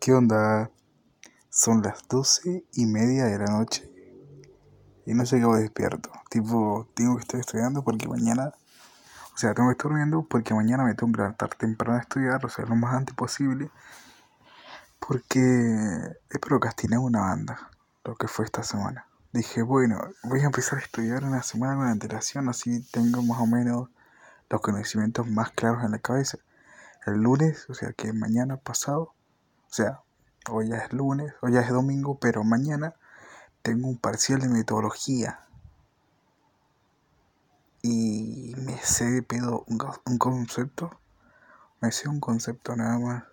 ¿Qué onda? Son las doce y media de la noche y no sé qué despierto. Tipo, tengo que estar estudiando porque mañana, o sea, tengo que estar durmiendo porque mañana me tengo que levantar temprano a estudiar, o sea, lo más antes posible. Porque he procrastinado una banda, lo que fue esta semana. Dije, bueno, voy a empezar a estudiar una semana con antelación, así tengo más o menos los conocimientos más claros en la cabeza. El lunes, o sea que mañana pasado, o sea, hoy ya es lunes, hoy ya es domingo, pero mañana tengo un parcial de metodología. Y me sé de pedo un, un concepto, me sé un concepto nada más.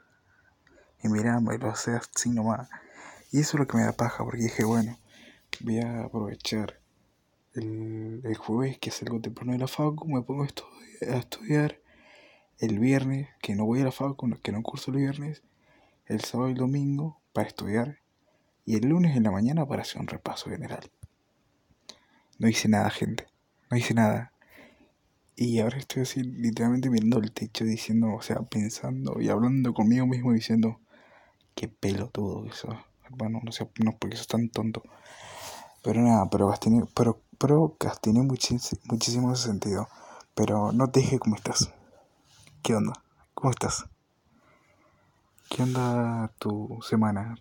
Y mira, me lo sé así nomás. Y eso es lo que me da paja, porque dije, bueno, voy a aprovechar el, el jueves que salgo temprano de la facu, me pongo a, estudi- a estudiar el viernes, que no voy a la facu, que no curso el viernes, el sábado y el domingo para estudiar, y el lunes en la mañana para hacer un repaso general. No hice nada, gente, no hice nada. Y ahora estoy así literalmente mirando el techo diciendo, o sea, pensando y hablando conmigo mismo diciendo, qué pelotudo eso. Hermano, no sé, no porque sos tan tonto. Pero nada, procrastiné, pero procrastiné muchísimo en ese sentido. Pero no te dije cómo estás. ¿Qué onda? ¿Cómo estás? ¿Qué onda tu semana?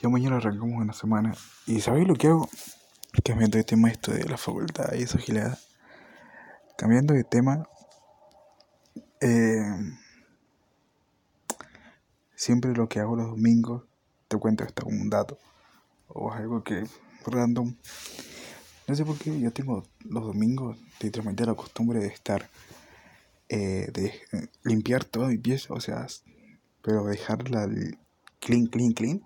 Ya mañana arrancamos una semana. ¿Y sabéis lo que hago? Cambiando de tema esto de la facultad y esa gilada. Cambiando de tema. eh, siempre lo que hago los domingos. Te cuento esto un dato. O algo que random. No sé por qué yo tengo los domingos literalmente la costumbre de estar. Eh, de eh, limpiar toda mi pieza. O sea, pero dejarla clean, clean, clean.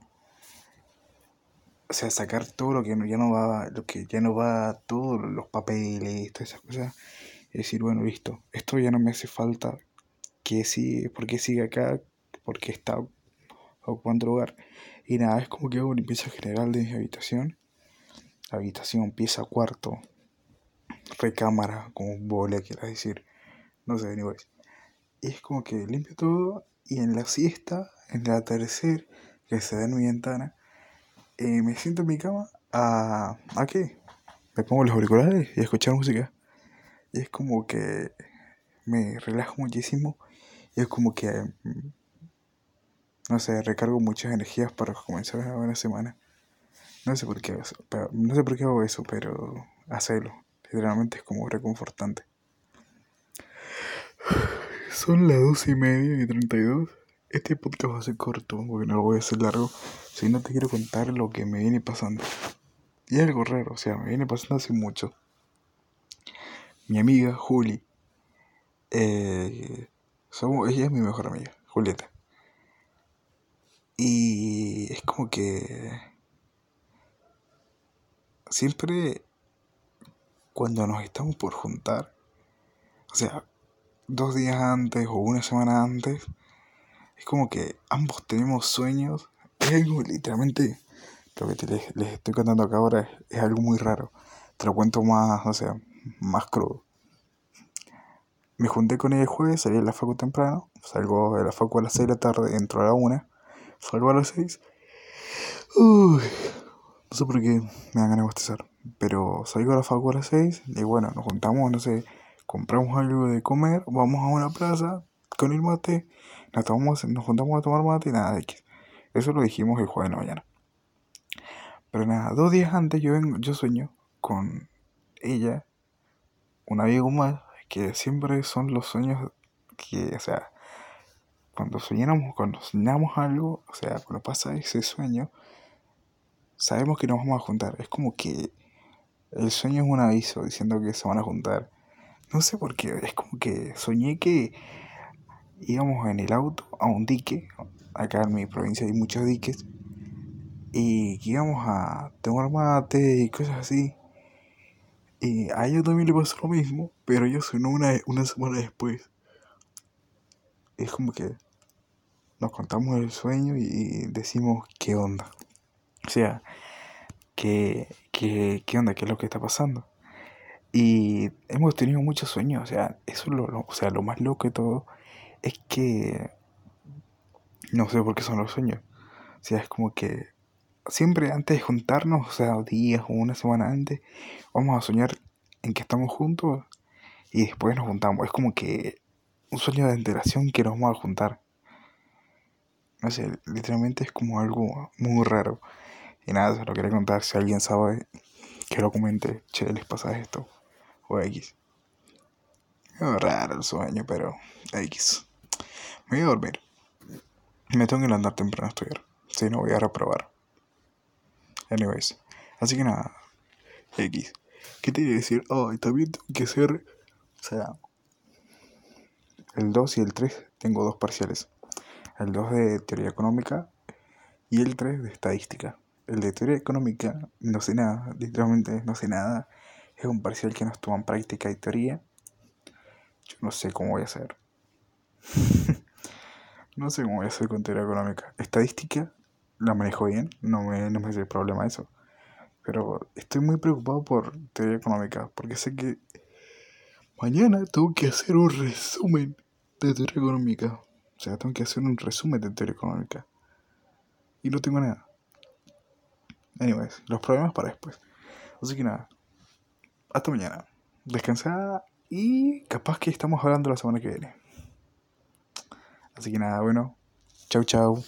O sea, sacar todo lo que ya no va, lo que ya no va, todos los papeles, todas esas cosas. Y decir, bueno, listo, esto ya no me hace falta. Que sigue, ¿por qué sigue acá? Porque está ocupando lugar. Y nada, es como que hago limpieza general de mi habitación. Habitación, pieza, cuarto, recámara, como vos le quieras decir. No sé, anyways. Y es como que limpio todo y en la siesta, en el atardecer, que se da en mi ventana, eh, me siento en mi cama a... ¿A qué? Me pongo los auriculares y a escuchar música. Y es como que me relajo muchísimo y es como que, mm, no sé, recargo muchas energías para comenzar una buena semana. No sé por qué, no sé por qué hago eso, pero hacerlo. Literalmente es como reconfortante. Son las doce y media y treinta y dos. Este podcast va a ser corto porque no lo voy a hacer largo. Si no te quiero contar lo que me viene pasando. Y es algo raro, o sea, me viene pasando hace mucho. Mi amiga Juli, eh, somos, ella es mi mejor amiga, Julieta. Y es como que siempre cuando nos estamos por juntar, o sea, dos días antes o una semana antes, es como que ambos tenemos sueños. Es algo literalmente, lo que te, les, les estoy contando acá ahora es, es algo muy raro. Te lo cuento más, o sea, más crudo. Me junté con ella el jueves, salí de la facu temprano, salgo de la facu a las 6 de la tarde, entro a la 1, salgo a las 6. Uy, no sé por qué me dan ganas de bostezar, pero salgo de la facu a las 6 y bueno, nos juntamos, no sé, compramos algo de comer, vamos a una plaza con el mate, nos, tomamos, nos juntamos a tomar mate y nada, X. Eso lo dijimos el jueves de la mañana. Pero nada, dos días antes yo, vengo, yo sueño con ella, un amigo más, que siempre son los sueños que, o sea, cuando soñamos, cuando soñamos algo, o sea, cuando pasa ese sueño, sabemos que nos vamos a juntar. Es como que el sueño es un aviso diciendo que se van a juntar. No sé por qué, es como que soñé que íbamos en el auto a un dique, acá en mi provincia hay muchos diques, y que íbamos a tomar mate y cosas así. Y a ella también le pasó lo mismo, pero yo sonó una, una semana después. Es como que nos contamos el sueño y decimos qué onda. O sea, qué, qué, qué onda, qué es lo que está pasando. Y hemos tenido muchos sueños, o sea, eso es lo, o sea, lo más loco de todo es que No sé por qué son los sueños. O sea, es como que siempre antes de juntarnos, o sea, días o una semana antes, vamos a soñar en que estamos juntos y después nos juntamos. Es como que un sueño de enteración que nos vamos a juntar. No sé, literalmente es como algo muy raro. Y nada, se lo quería contar. Si alguien sabe, que lo comente. Che, les pasa esto. O X. Es raro el sueño, pero X. Me voy a dormir. Me tengo que levantar temprano a estudiar. Si no, voy a reprobar. Anyways. Así que nada. X. ¿Qué te iba a decir? Ay, también tengo que ser. O sea. El 2 y el 3 tengo dos parciales. El 2 de teoría económica y el 3 de estadística. El de teoría económica no sé nada, literalmente no sé nada. Es un parcial que nos toman práctica y teoría. Yo no sé cómo voy a hacer. no sé cómo voy a hacer con teoría económica. Estadística la manejo bien, no me, no me hace problema eso. Pero estoy muy preocupado por teoría económica, porque sé que mañana tengo que hacer un resumen de teoría económica. O sea, tengo que hacer un resumen de teoría económica. Y no tengo nada. Anyways, los problemas para después. Así que nada. Hasta mañana. Descansada y capaz que estamos hablando la semana que viene. Así que nada, bueno. Chau, chau.